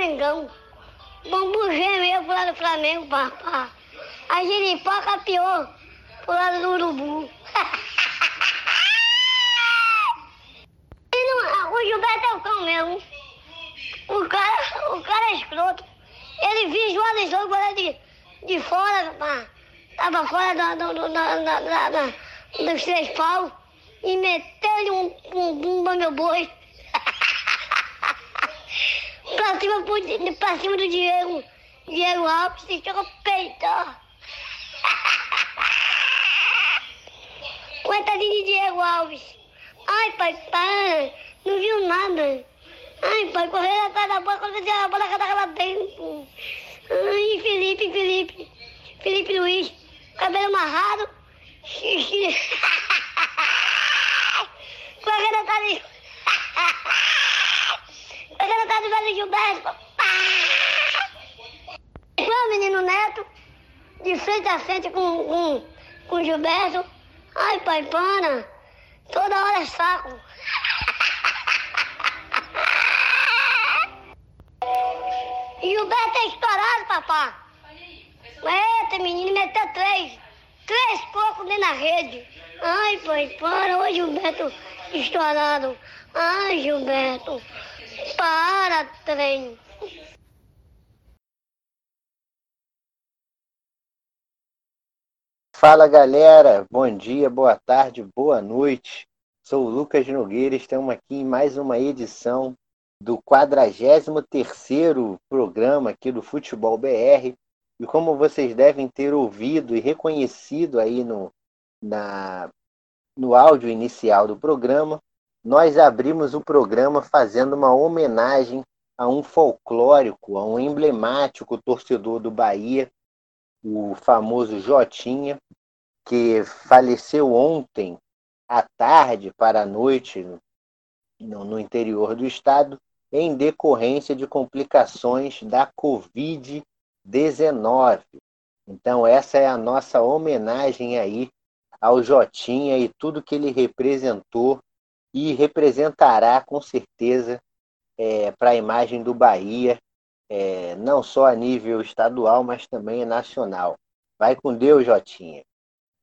Mengão. Bambu gêmeo pro lado do Flamengo, papá. A giripoca pior pro lado do Urubu. Não, o Gilberto é o cão mesmo. O cara, o cara é escroto. Ele visualizou o goleiro de, de fora, pá. Tava fora do, da, da, da, dos três paus e meteu-lhe um bumbum no meu boi. Pra, cima, pra cima do Diego, Diego Alves e chegou peitar. Coitadinho de Diego Alves. Ai, pai, pai, não viu nada. Ai, pai, correu atrás da bola, quando a bola cadava lá dentro. Ai, Felipe, Felipe, Felipe Luiz, cabelo amarrado. Correndo atrás de... Correndo atrás do velho Gilberto. Foi o menino Neto, de frente a frente com, com, com o Gilberto. Ai, pai, pana, toda hora é saco. Gilberto é estourado, papá. Eita, menino, meteu três. Três cocos dentro da rede. Ai, pai, para. Ô, Gilberto, estourado. Ai, Gilberto. Para, trem. Fala galera, bom dia, boa tarde, boa noite. Sou o Lucas Nogueira, estamos aqui em mais uma edição do 43º programa aqui do Futebol BR. E como vocês devem ter ouvido e reconhecido aí no, na, no áudio inicial do programa, nós abrimos o programa fazendo uma homenagem a um folclórico, a um emblemático torcedor do Bahia, o famoso Jotinha, que faleceu ontem à tarde para a noite no, no interior do estado, em decorrência de complicações da Covid-19. Então, essa é a nossa homenagem aí ao Jotinha e tudo que ele representou e representará com certeza é, para a imagem do Bahia, é, não só a nível estadual, mas também nacional. Vai com Deus, Jotinha.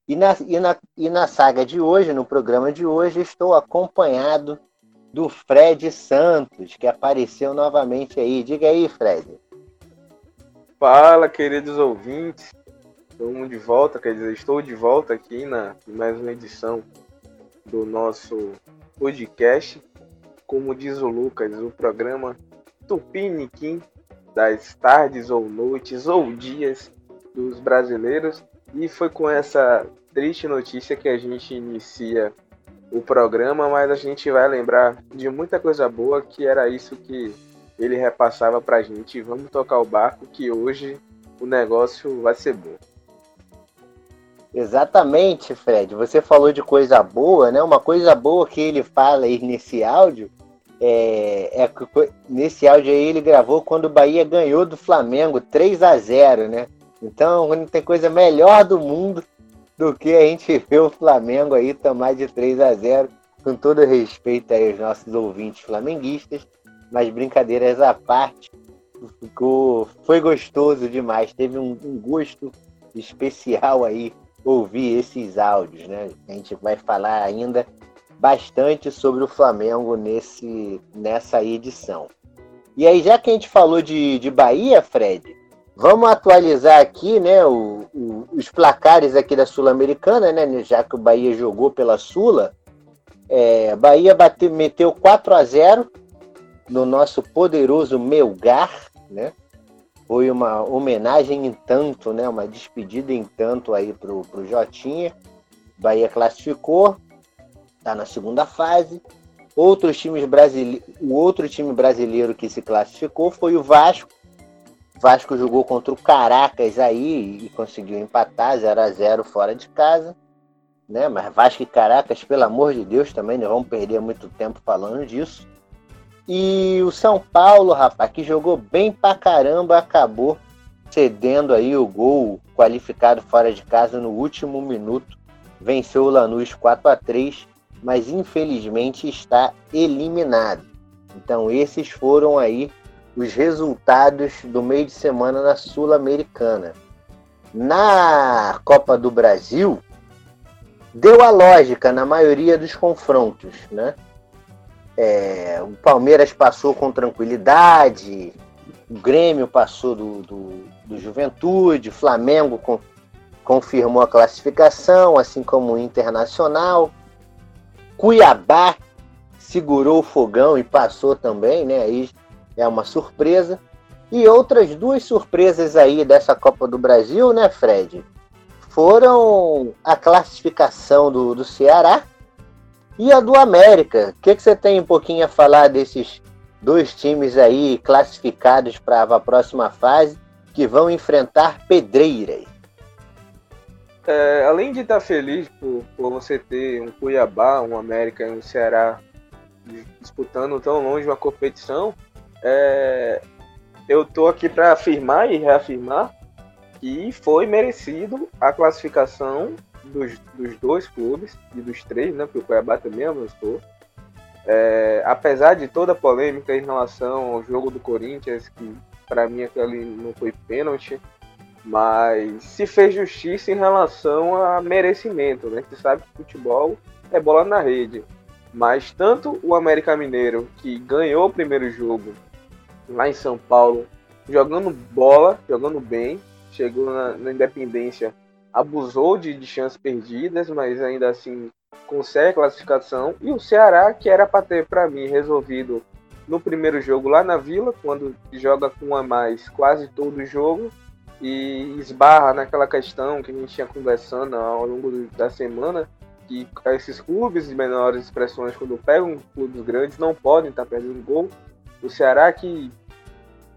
E na, e, na, e na saga de hoje, no programa de hoje, estou acompanhado do Fred Santos, que apareceu novamente aí. Diga aí, Fred. Fala, queridos ouvintes. Estamos de volta, quer dizer, estou de volta aqui na mais uma edição do nosso podcast. Como diz o Lucas, o programa Tupiniquim das tardes ou noites ou dias dos brasileiros. E foi com essa triste notícia que a gente inicia o programa, mas a gente vai lembrar de muita coisa boa que era isso que ele repassava pra gente. Vamos tocar o barco que hoje o negócio vai ser bom. Exatamente, Fred. Você falou de coisa boa, né? Uma coisa boa que ele fala aí nesse áudio é, é nesse áudio aí ele gravou quando o Bahia ganhou do Flamengo 3 a 0, né? Então, não tem coisa melhor do mundo do que a gente ver o Flamengo aí tomar de 3 a 0 com todo respeito aí aos nossos ouvintes flamenguistas, mas brincadeiras à parte, ficou, foi gostoso demais, teve um, um gosto especial aí ouvir esses áudios, né? A gente vai falar ainda bastante sobre o Flamengo nesse, nessa edição. E aí, já que a gente falou de, de Bahia, Fred, Vamos atualizar aqui, né, o, o, os placares aqui da Sul-Americana, né, já que o Bahia jogou pela Sula. É, Bahia bateu, meteu 4 a 0 no nosso poderoso Melgar, né? Foi uma homenagem em tanto, né, uma despedida em tanto aí pro, pro Jotinha. Bahia classificou, está na segunda fase. Outros times brasileiros, o outro time brasileiro que se classificou foi o Vasco, Vasco jogou contra o Caracas aí e conseguiu empatar 0 a 0 fora de casa. Né? Mas Vasco e Caracas, pelo amor de Deus, também não vamos perder muito tempo falando disso. E o São Paulo, rapaz, que jogou bem pra caramba, acabou cedendo aí o gol qualificado fora de casa no último minuto. Venceu o Lanús 4 a 3 mas infelizmente está eliminado. Então esses foram aí os resultados do meio de semana na Sul-Americana. Na Copa do Brasil, deu a lógica na maioria dos confrontos, né? É, o Palmeiras passou com tranquilidade, o Grêmio passou do, do, do Juventude, o Flamengo com, confirmou a classificação, assim como o Internacional. Cuiabá segurou o fogão e passou também, né? Aí é uma surpresa. E outras duas surpresas aí dessa Copa do Brasil, né, Fred? Foram a classificação do, do Ceará e a do América. O que, que você tem um pouquinho a falar desses dois times aí classificados para a próxima fase que vão enfrentar pedreiras? É, além de estar feliz por, por você ter um Cuiabá, um América e um Ceará disputando tão longe uma competição, é, eu tô aqui para afirmar e reafirmar que foi merecido a classificação dos, dos dois clubes e dos três, né? Porque o Cuiabá também avançou. É, apesar de toda a polêmica em relação ao jogo do Corinthians, que para mim aquele não foi pênalti, mas se fez justiça em relação a merecimento, né? Você sabe que futebol é bola na rede. Mas tanto o América Mineiro, que ganhou o primeiro jogo lá em São Paulo, jogando bola, jogando bem, chegou na, na Independência, abusou de, de chances perdidas, mas ainda assim consegue a classificação. E o Ceará, que era para ter, para mim, resolvido no primeiro jogo lá na Vila, quando joga com a mais quase todo o jogo, e esbarra naquela questão que a gente tinha conversando ao longo da semana, que esses clubes de menores expressões, quando pegam clubes grandes, não podem estar perdendo gol. O Ceará que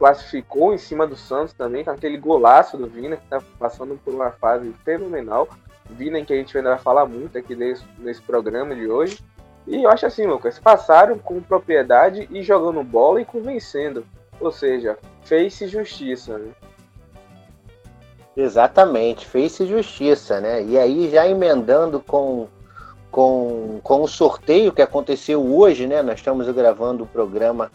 classificou em cima do Santos também, com aquele golaço do Vina, que está passando por uma fase fenomenal. Vina em que a gente ainda vai falar muito aqui nesse, nesse programa de hoje. E eu acho assim, Lucas, passaram com propriedade e jogando bola e convencendo. Ou seja, fez-se justiça, né? Exatamente, fez-se justiça, né? E aí já emendando com, com, com o sorteio que aconteceu hoje, né? Nós estamos gravando o programa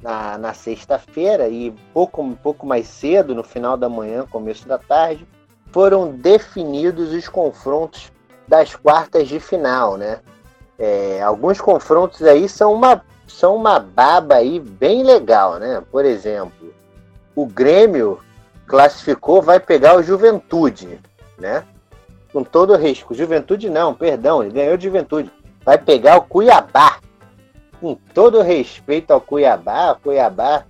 na, na sexta-feira e pouco, um pouco mais cedo, no final da manhã, começo da tarde, foram definidos os confrontos das quartas de final, né? É, alguns confrontos aí são uma, são uma baba aí bem legal, né? Por exemplo, o Grêmio classificou, vai pegar o Juventude, né? Com todo o risco. Juventude não, perdão, ele ganhou de Juventude. Vai pegar o Cuiabá, com todo respeito ao Cuiabá, o Cuiabá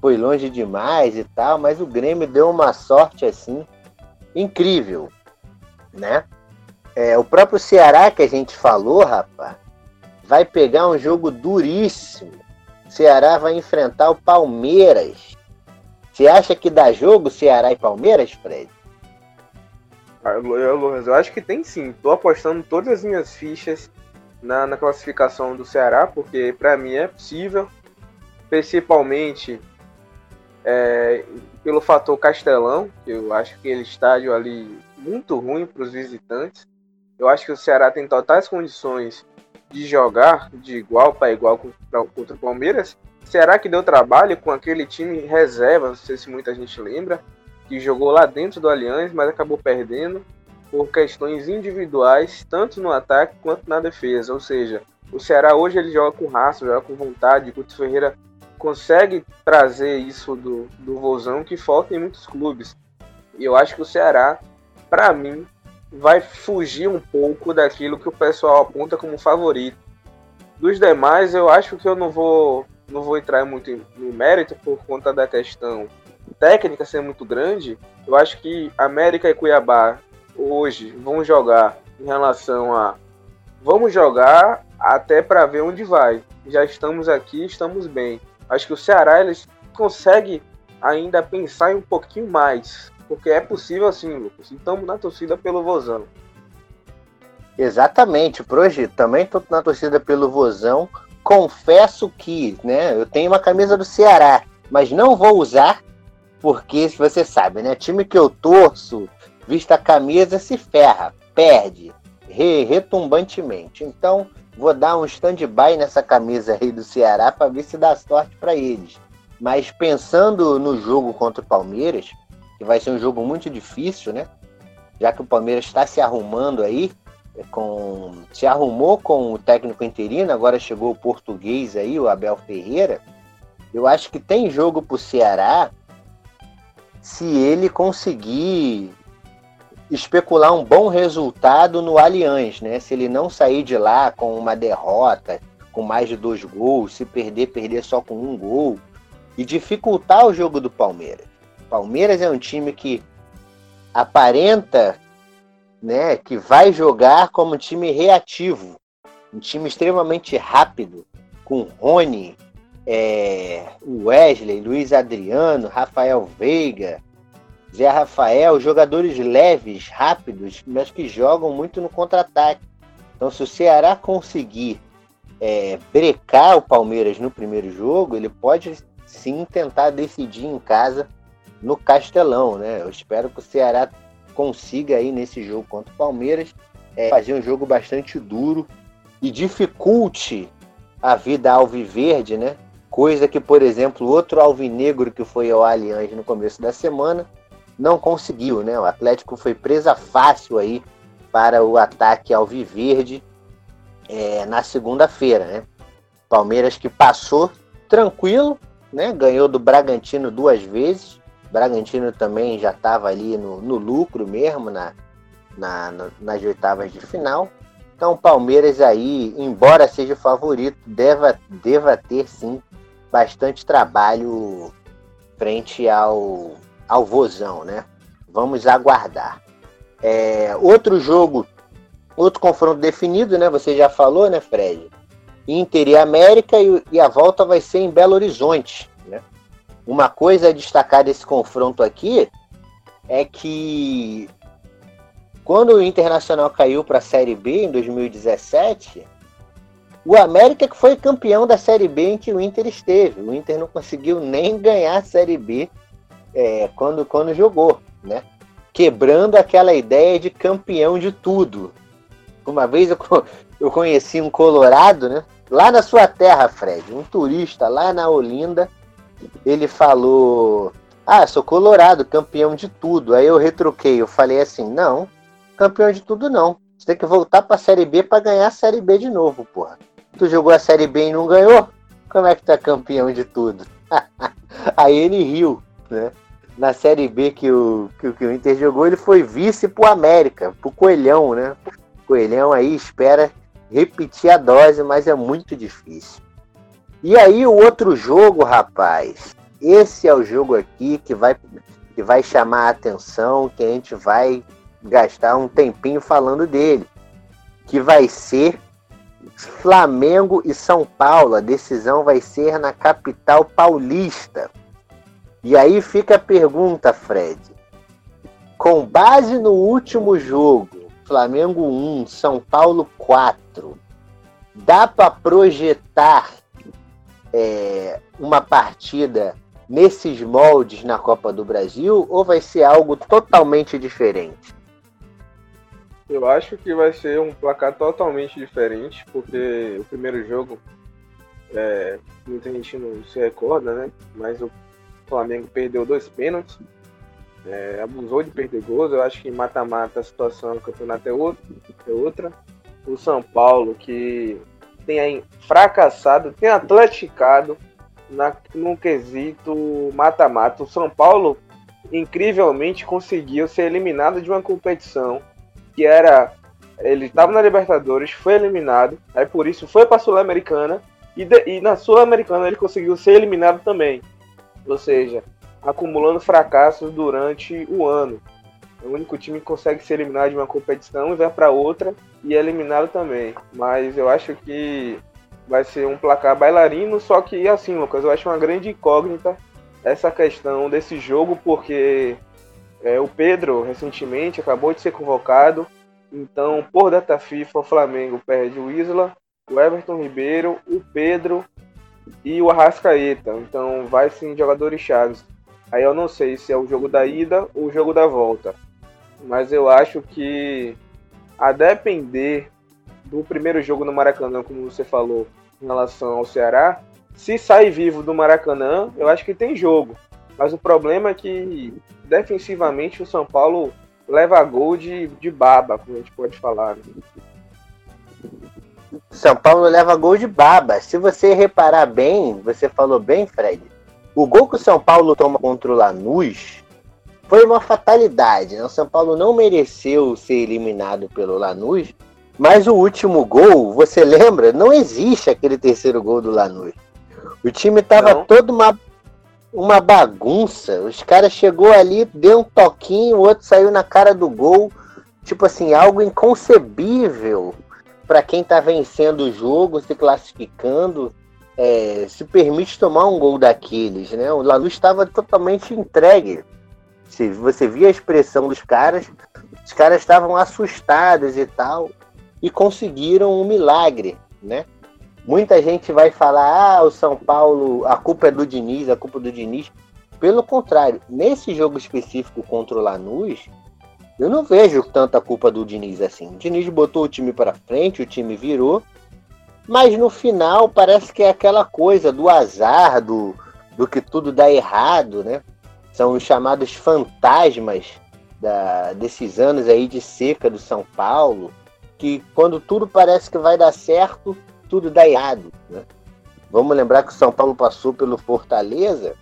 foi longe demais e tal, mas o Grêmio deu uma sorte assim incrível, né? É, o próprio Ceará que a gente falou, rapaz, vai pegar um jogo duríssimo. O Ceará vai enfrentar o Palmeiras. Você acha que dá jogo Ceará e Palmeiras, Fred? Ah, eu acho que tem sim. Tô apostando todas as minhas fichas na, na classificação do Ceará, porque para mim é possível, principalmente é, pelo fator Castelão, que eu acho que aquele estádio ali muito ruim para os visitantes. Eu acho que o Ceará tem totais condições de jogar de igual para igual contra o Palmeiras. Será que deu trabalho com aquele time reserva? Não sei se muita gente lembra, que jogou lá dentro do Allianz, mas acabou perdendo por questões individuais, tanto no ataque quanto na defesa. Ou seja, o Ceará hoje ele joga com raça, joga com vontade. O Couto Ferreira consegue trazer isso do, do Vozão que falta em muitos clubes. E eu acho que o Ceará, para mim, vai fugir um pouco daquilo que o pessoal aponta como favorito. Dos demais, eu acho que eu não vou, não vou entrar muito no mérito por conta da questão técnica ser muito grande. Eu acho que América e Cuiabá hoje vão jogar em relação a vamos jogar até para ver onde vai. Já estamos aqui, estamos bem. Acho que o Ceará eles consegue ainda pensar em um pouquinho mais, porque é possível assim, Lucas. Estamos na torcida pelo Vozão. Exatamente, hoje também estou na torcida pelo Vozão. Confesso que, né, eu tenho uma camisa do Ceará, mas não vou usar porque você sabe, né, time que eu torço vista a camisa, se ferra, perde re, retumbantemente. Então, vou dar um stand-by nessa camisa aí do Ceará para ver se dá sorte para eles. Mas pensando no jogo contra o Palmeiras, que vai ser um jogo muito difícil, né? Já que o Palmeiras está se arrumando aí, é, com se arrumou com o técnico interino, agora chegou o português aí, o Abel Ferreira. Eu acho que tem jogo para o Ceará se ele conseguir especular um bom resultado no Allianz, né? Se ele não sair de lá com uma derrota, com mais de dois gols, se perder, perder só com um gol e dificultar o jogo do Palmeiras. Palmeiras é um time que aparenta, né, que vai jogar como um time reativo, um time extremamente rápido, com Rony, é, Wesley, Luiz Adriano, Rafael Veiga, Zé Rafael, jogadores leves, rápidos, mas que jogam muito no contra-ataque. Então, se o Ceará conseguir é, brecar o Palmeiras no primeiro jogo, ele pode sim tentar decidir em casa no Castelão, né? Eu espero que o Ceará consiga aí nesse jogo contra o Palmeiras é, fazer um jogo bastante duro e dificulte a vida alviverde, né? Coisa que, por exemplo, outro alvinegro que foi ao Allianz no começo da semana não conseguiu, né? O Atlético foi presa fácil aí para o ataque ao Viverde é, na segunda-feira, né? Palmeiras que passou tranquilo, né? Ganhou do Bragantino duas vezes. O Bragantino também já estava ali no, no, lucro mesmo na, na, na, nas oitavas de final. Então o Palmeiras aí, embora seja favorito, deva, deva ter sim bastante trabalho frente ao ao Vozão, né? Vamos aguardar. É, outro jogo, outro confronto definido, né? Você já falou, né, Fred? Inter e América e, e a volta vai ser em Belo Horizonte. Né? Uma coisa a destacar desse confronto aqui é que quando o Internacional caiu para a Série B em 2017, o América que foi campeão da Série B em que o Inter esteve. O Inter não conseguiu nem ganhar a Série B é, quando, quando jogou, né? Quebrando aquela ideia de campeão de tudo. Uma vez eu, eu conheci um colorado, né? Lá na sua terra, Fred, um turista lá na Olinda, ele falou: Ah, sou colorado, campeão de tudo. Aí eu retruquei, eu falei assim: Não, campeão de tudo não. Você tem que voltar para a Série B para ganhar a Série B de novo, porra. Tu jogou a Série B e não ganhou? Como é que tá campeão de tudo? Aí ele riu, né? Na Série B que o, que, que o Inter jogou, ele foi vice pro América, pro Coelhão, né? Coelhão aí espera repetir a dose, mas é muito difícil. E aí o outro jogo, rapaz, esse é o jogo aqui que vai, que vai chamar a atenção, que a gente vai gastar um tempinho falando dele, que vai ser Flamengo e São Paulo. A decisão vai ser na capital paulista. E aí fica a pergunta, Fred. Com base no último jogo, Flamengo 1, São Paulo 4, dá para projetar é, uma partida nesses moldes na Copa do Brasil ou vai ser algo totalmente diferente? Eu acho que vai ser um placar totalmente diferente, porque o primeiro jogo, é, muita gente não se recorda, né? Mas o o Flamengo perdeu dois pênaltis, é, abusou de perder gols. Eu acho que mata-mata a situação do campeonato é, outro, é outra. O São Paulo, que tem fracassado, tem atleticado na, no quesito mata-mata. O São Paulo, incrivelmente, conseguiu ser eliminado de uma competição que era. Ele estava na Libertadores, foi eliminado, aí por isso foi para a Sul-Americana e, e na Sul-Americana ele conseguiu ser eliminado também ou seja, acumulando fracassos durante o ano. É o único time que consegue ser eliminado de uma competição e vai para outra e é eliminado também. Mas eu acho que vai ser um placar bailarino, só que assim, Lucas, eu acho uma grande incógnita essa questão desse jogo, porque é, o Pedro recentemente acabou de ser convocado, então por data FIFA o Flamengo perde o Isla, o Everton Ribeiro, o Pedro e o Arrascaeta. Então vai sim jogadores chaves. Aí eu não sei se é o jogo da ida ou o jogo da volta. Mas eu acho que a depender do primeiro jogo no Maracanã, como você falou, em relação ao Ceará, se sai vivo do Maracanã, eu acho que tem jogo. Mas o problema é que defensivamente o São Paulo leva gol de, de baba, como a gente pode falar. Né? São Paulo leva gol de baba. Se você reparar bem, você falou bem, Fred. O gol que o São Paulo toma contra o Lanús foi uma fatalidade. Né? O São Paulo não mereceu ser eliminado pelo Lanús, mas o último gol, você lembra? Não existe aquele terceiro gol do Lanús. O time tava todo uma, uma bagunça. Os caras chegou ali, deu um toquinho, o outro saiu na cara do gol. Tipo assim, algo inconcebível para quem tá vencendo o jogo, se classificando. É, se permite tomar um gol daqueles, né? O Lanús estava totalmente entregue. Se você via a expressão dos caras, os caras estavam assustados e tal, e conseguiram um milagre, né? Muita gente vai falar, ah, o São Paulo, a culpa é do Diniz, a culpa é do Diniz. Pelo contrário, nesse jogo específico contra o Lanús, eu não vejo tanta culpa do Diniz assim. O Diniz botou o time para frente, o time virou, mas no final parece que é aquela coisa do azar, do, do que tudo dá errado, né? São os chamados fantasmas da, desses anos aí de seca do São Paulo, que quando tudo parece que vai dar certo, tudo dá errado. Né? Vamos lembrar que o São Paulo passou pelo Fortaleza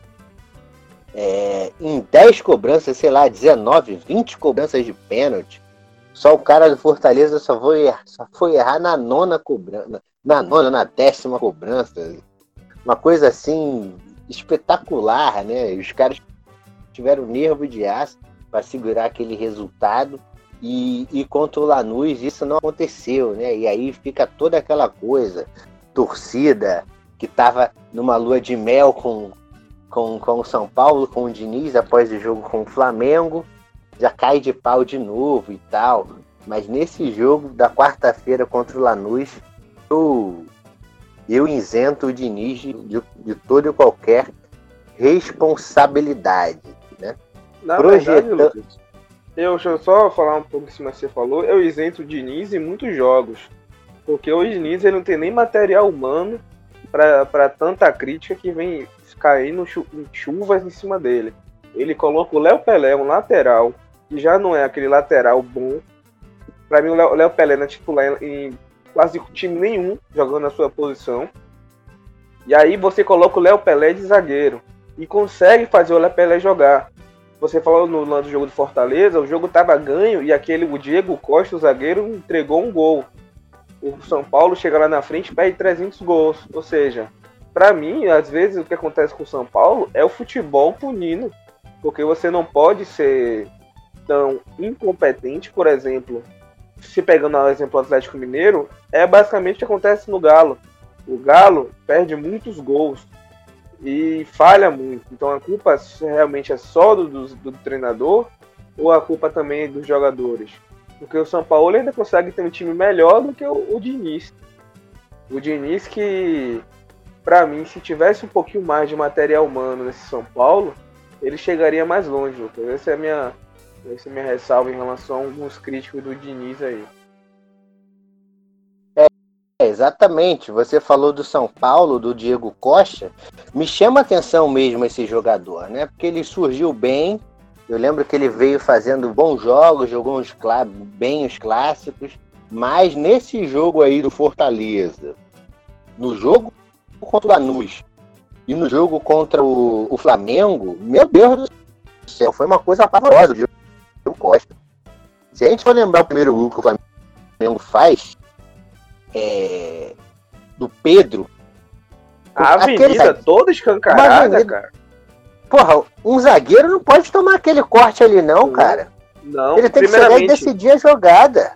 é, em 10 cobranças, sei lá, 19, 20 cobranças de pênalti. Só o cara do Fortaleza só foi, errar, só foi errar na nona cobrança, na nona, na décima cobrança. Uma coisa assim espetacular, né? Os caras tiveram nervo de aço para segurar aquele resultado. E, e contra o Lanús isso não aconteceu, né? E aí fica toda aquela coisa, torcida que estava numa lua de mel com, com, com o São Paulo, com o Diniz após o jogo com o Flamengo, já cai de pau de novo e tal. Mas nesse jogo da quarta-feira contra o Lanús, eu, eu isento o Diniz de, de, toda e qualquer responsabilidade. Né? Na verdade, Lucas, eu, deixa eu só falar um pouco em cima que você falou. Eu isento o Diniz em muitos jogos. Porque o Diniz ele não tem nem material humano para tanta crítica que vem caindo em chuvas em cima dele. Ele coloca o Léo Pelé, um lateral, que já não é aquele lateral bom. Para mim, o Léo Pelé não é titular em quase time nenhum jogando na sua posição. E aí você coloca o Léo Pelé de zagueiro e consegue fazer o Léo Pelé jogar. Você falou no lance do jogo do Fortaleza, o jogo estava ganho e aquele o Diego Costa, o zagueiro, entregou um gol. O São Paulo chega lá na frente e perde 300 gols. Ou seja, para mim, às vezes o que acontece com o São Paulo é o futebol punindo. Porque você não pode ser tão incompetente, por exemplo, se pegando o exemplo do Atlético Mineiro, é basicamente o que acontece no Galo. O Galo perde muitos gols e falha muito. Então a culpa realmente é só do, do, do treinador ou a culpa também é dos jogadores? Porque o São Paulo ainda consegue ter um time melhor do que o, o Diniz. O Diniz que, para mim, se tivesse um pouquinho mais de material humano nesse São Paulo, ele chegaria mais longe. Lucas. Essa é a minha, essa é minha ressalva em relação a alguns críticos do Diniz aí. É, exatamente. Você falou do São Paulo, do Diego Costa. Me chama a atenção mesmo esse jogador, né? Porque ele surgiu bem. Eu lembro que ele veio fazendo bons jogos, jogou uns bem os clássicos. Mas nesse jogo aí do Fortaleza, no jogo contra o Lanús e no jogo contra o, o Flamengo, meu Deus do céu, foi uma coisa pavorosa o Diego Costa. Se a gente for lembrar o primeiro gol que o Flamengo faz, é, do Pedro. A avenida toda escancarada, cara. Porra, um zagueiro não pode tomar aquele corte ali, não, cara. Não, ele tem que chegar e decidir a jogada.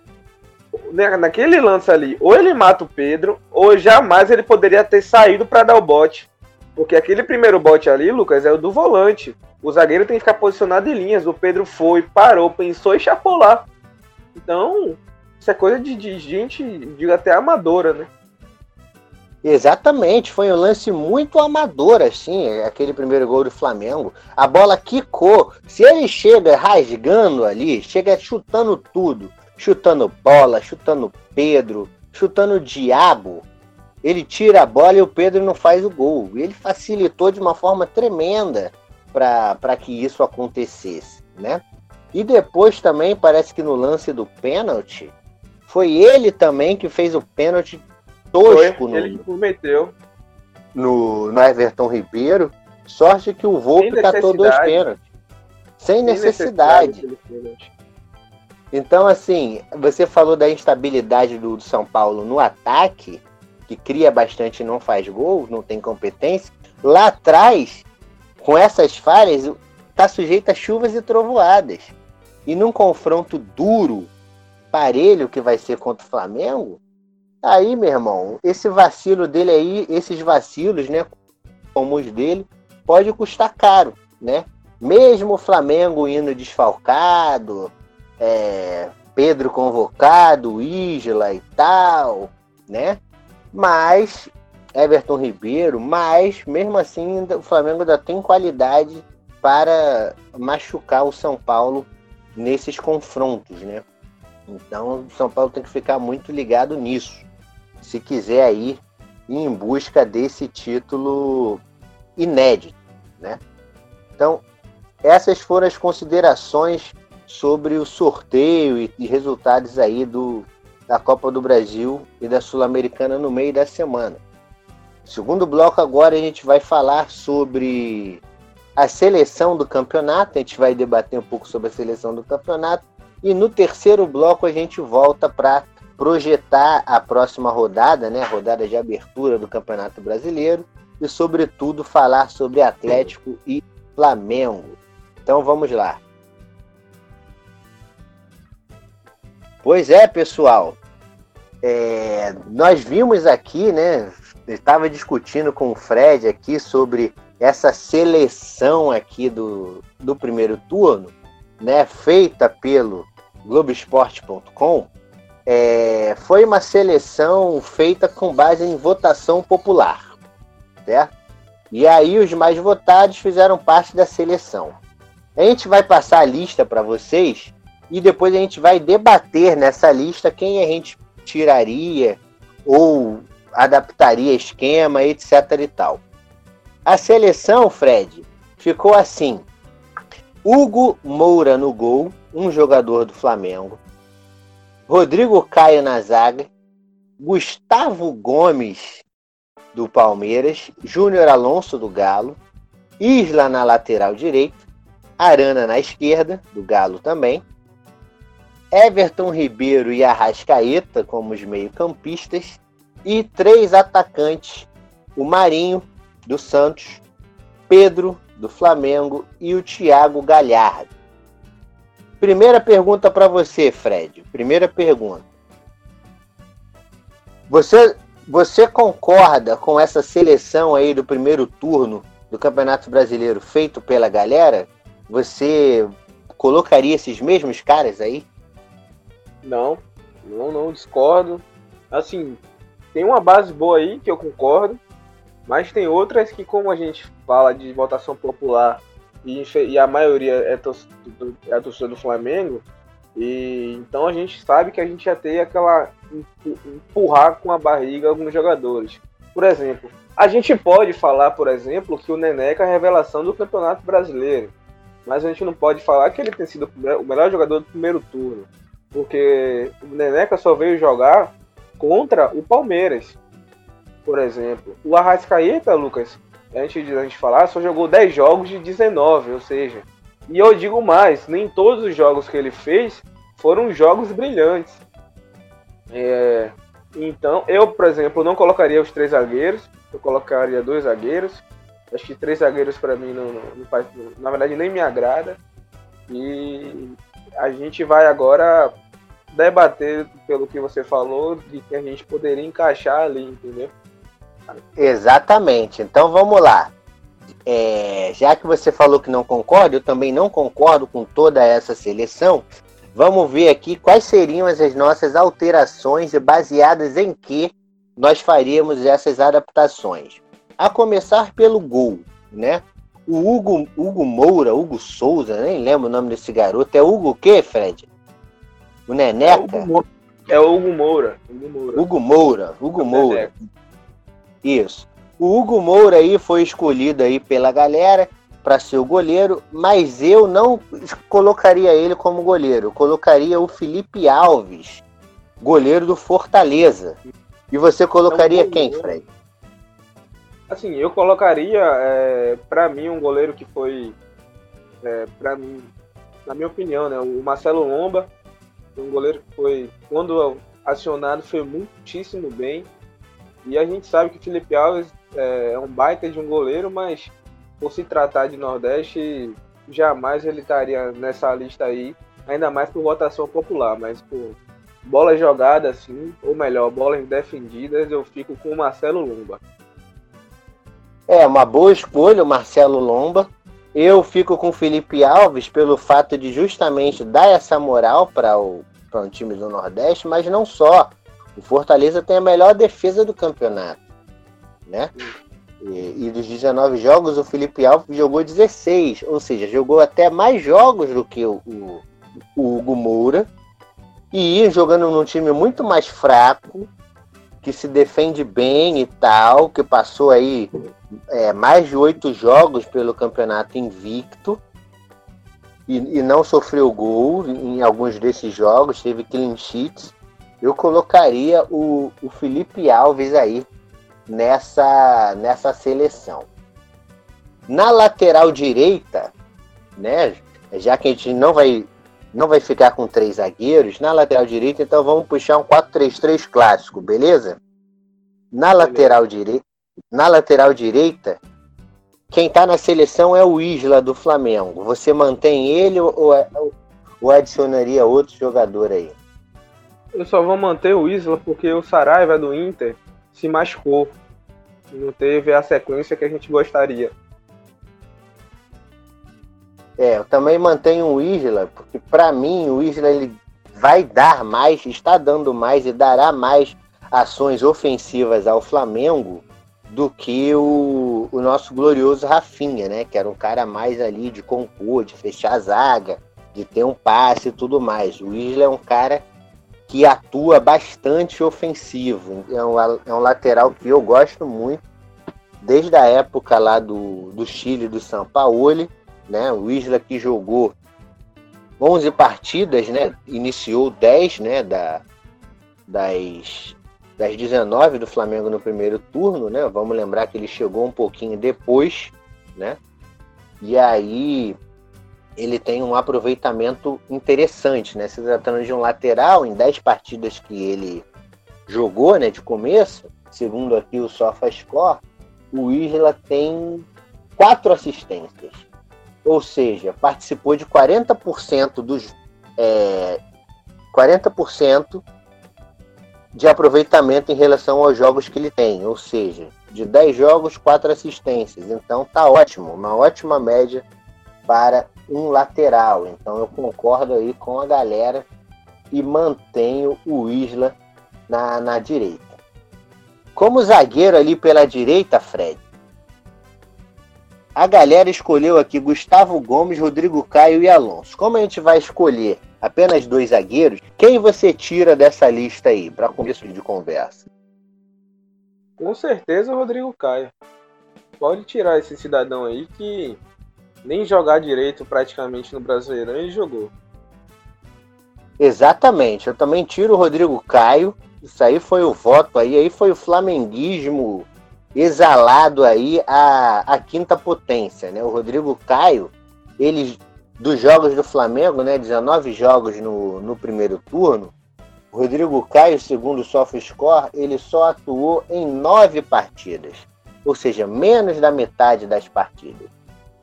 Né, naquele lance ali, ou ele mata o Pedro, ou jamais ele poderia ter saído para dar o bote. Porque aquele primeiro bote ali, Lucas, é o do volante. O zagueiro tem que ficar posicionado em linhas. O Pedro foi, parou, pensou e chapou lá. Então, isso é coisa de, de gente, digo até amadora, né? Exatamente, foi um lance muito amador, assim, aquele primeiro gol do Flamengo. A bola quicou. Se ele chega rasgando ali, chega chutando tudo, chutando bola, chutando Pedro, chutando o diabo, ele tira a bola e o Pedro não faz o gol. Ele facilitou de uma forma tremenda para que isso acontecesse, né? E depois também parece que no lance do pênalti foi ele também que fez o pênalti tosco foi, ele no, que cometeu no, no Everton Ribeiro. Sorte que o Volpe catou dois pênaltis. Sem, Sem necessidade. necessidade então, assim, você falou da instabilidade do, São Paulo no ataque, que cria bastante e não faz gol, não tem competência. Lá atrás, com essas falhas, está sujeito a chuvas e trovoadas. E num confronto duro, parelho que vai ser contra o Flamengo, aí, meu irmão, esse vacilo dele aí, esses vacilos, né, como os dele, pode custar caro, né? Mesmo o Flamengo indo desfalcado, é, Pedro convocado, Isla e tal, né? Mas Everton Ribeiro, mas mesmo assim o Flamengo ainda tem qualidade para machucar o São Paulo nesses confrontos, né? Então o São Paulo tem que ficar muito ligado nisso, se quiser aí ir em busca desse título inédito, né? Então essas foram as considerações sobre o sorteio e, e resultados aí do, da Copa do Brasil e da Sul-Americana no meio da semana. Segundo bloco, agora a gente vai falar sobre a seleção do campeonato, a gente vai debater um pouco sobre a seleção do campeonato. E no terceiro bloco a gente volta para projetar a próxima rodada, né, a rodada de abertura do Campeonato Brasileiro e sobretudo falar sobre Atlético e Flamengo. Então vamos lá. Pois é, pessoal. É, nós vimos aqui, né? Estava discutindo com o Fred aqui sobre essa seleção aqui do, do primeiro turno, né? Feita pelo Globoesporte.com. É, foi uma seleção feita com base em votação popular, certo? E aí os mais votados fizeram parte da seleção. A gente vai passar a lista para vocês e depois a gente vai debater nessa lista quem a gente tiraria ou adaptaria esquema, etc e tal. A seleção, Fred, ficou assim: Hugo Moura no gol, um jogador do Flamengo. Rodrigo Caio na zaga, Gustavo Gomes do Palmeiras, Júnior Alonso do Galo, Isla na lateral direita, Arana na esquerda, do Galo também, Everton Ribeiro e Arrascaeta como os meio-campistas e três atacantes: o Marinho do Santos, Pedro do Flamengo e o Thiago Galhardo. Primeira pergunta para você, Fred. Primeira pergunta. Você você concorda com essa seleção aí do primeiro turno do Campeonato Brasileiro feito pela galera? Você colocaria esses mesmos caras aí? Não, não, não discordo. Assim, tem uma base boa aí que eu concordo, mas tem outras que, como a gente fala de votação popular e, e a maioria é, torcida, é a torcida do Flamengo, e então a gente sabe que a gente já tem aquela empurrar com a barriga alguns jogadores. Por exemplo, a gente pode falar, por exemplo, que o Neneca é a revelação do Campeonato Brasileiro, mas a gente não pode falar que ele tem sido o melhor jogador do primeiro turno. Porque o Neneca só veio jogar contra o Palmeiras, por exemplo. O Arrascaeta, Lucas, antes de a gente falar, só jogou 10 jogos de 19, ou seja. E eu digo mais, nem todos os jogos que ele fez foram jogos brilhantes. É, então, eu, por exemplo, não colocaria os três zagueiros, eu colocaria dois zagueiros. Acho que três zagueiros para mim não, não, não na verdade nem me agrada. E a gente vai agora debater pelo que você falou de que a gente poderia encaixar ali, entendeu? Exatamente. Então vamos lá. É, já que você falou que não concorda, eu também não concordo com toda essa seleção. Vamos ver aqui quais seriam as nossas alterações e baseadas em que nós faríamos essas adaptações. A começar pelo gol, né? O Hugo, Hugo Moura, Hugo Souza, nem lembro o nome desse garoto. É Hugo o quê, Fred? O Neneca? É, Hugo, é Hugo Moura. Hugo Moura. Hugo Moura. Hugo Moura. Isso. O Hugo Moura aí foi escolhido aí pela galera para ser o goleiro, mas eu não colocaria ele como goleiro. Eu colocaria o Felipe Alves, goleiro do Fortaleza. E você colocaria é quem, Fred? Assim, eu colocaria, é, para mim, um goleiro que foi, é, para mim, na minha opinião, né, o Marcelo Lomba, um goleiro que foi, quando acionado, foi muitíssimo bem. E a gente sabe que o Felipe Alves é, é um baita de um goleiro, mas por se tratar de Nordeste, jamais ele estaria nessa lista aí, ainda mais por votação popular, mas por bola jogada assim, ou melhor, bolas defendidas, eu fico com o Marcelo Lomba. É, uma boa escolha, o Marcelo Lomba. Eu fico com o Felipe Alves pelo fato de justamente dar essa moral para o, para um time do Nordeste, mas não só. O Fortaleza tem a melhor defesa do campeonato, né? E, e, dos 19 jogos, o Felipe Alves jogou 16, ou seja, jogou até mais jogos do que o, o, o Hugo Moura, e jogando num time muito mais fraco, que se defende bem e tal, que passou aí é, mais de oito jogos pelo campeonato invicto e, e, não sofreu gol em alguns desses jogos, teve clean sheets. Eu colocaria o, o Felipe Alves aí nessa, nessa seleção. Na lateral direita, né, já que a gente não vai, não vai ficar com três zagueiros, na lateral direita, então vamos puxar um 4-3-3 clássico, beleza? Na lateral direita, na lateral direita, quem está na seleção é o Isla do Flamengo. Você mantém ele ou, ou adicionaria outro jogador aí? Eu só vou manter o Isla porque o Saraiva do Inter se machucou. Não teve a sequência que a gente gostaria. É, eu também mantenho o Isla, porque para mim o Isla ele vai dar mais, está dando mais e dará mais ações ofensivas ao Flamengo do que o, o nosso glorioso Rafinha, né? Que era um cara mais ali de compor, de fechar a zaga, de ter um passe e tudo mais. O Isla é um cara que atua bastante ofensivo. É um, é um lateral que eu gosto muito, desde a época lá do, do Chile, do São Paulo, né? O Isla que jogou 11 partidas, né? Iniciou 10, né? Da, das, das 19 do Flamengo no primeiro turno, né? Vamos lembrar que ele chegou um pouquinho depois, né? E aí ele tem um aproveitamento interessante, né? Se tratando de um lateral, em 10 partidas que ele jogou, né, de começo, segundo aqui o SofaScore, o Isla tem quatro assistências. Ou seja, participou de 40% dos é, 40% de aproveitamento em relação aos jogos que ele tem, ou seja, de 10 jogos, 4 assistências. Então tá ótimo, uma ótima média para um lateral. Então eu concordo aí com a galera e mantenho o Isla na, na direita. Como zagueiro ali pela direita, Fred, a galera escolheu aqui Gustavo Gomes, Rodrigo Caio e Alonso. Como a gente vai escolher apenas dois zagueiros, quem você tira dessa lista aí, para começo de conversa? Com certeza o Rodrigo Caio. Pode tirar esse cidadão aí que nem jogar direito praticamente no Brasileirão ele jogou. Exatamente, eu também tiro o Rodrigo Caio. Isso aí foi o voto aí, aí foi o flamenguismo exalado aí a, a quinta potência, né? O Rodrigo Caio, ele dos jogos do Flamengo, né, 19 jogos no, no primeiro turno, Rodrigo Caio, segundo o SofaScore, ele só atuou em nove partidas, ou seja, menos da metade das partidas.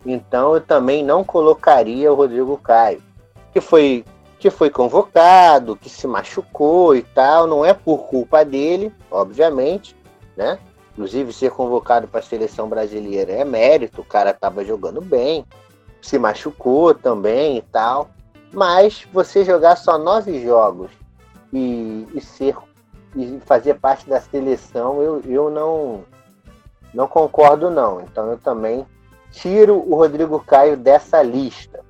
Então eu também não colocaria o Rodrigo Caio, que foi que foi convocado, que se machucou e tal, não é por culpa dele, obviamente, né? Inclusive ser convocado para a seleção brasileira é mérito, o cara estava jogando bem, se machucou também e tal. Mas você jogar só nove jogos e, e ser e fazer parte da seleção, eu, eu não não concordo não. Então eu também tiro o Rodrigo Caio dessa lista.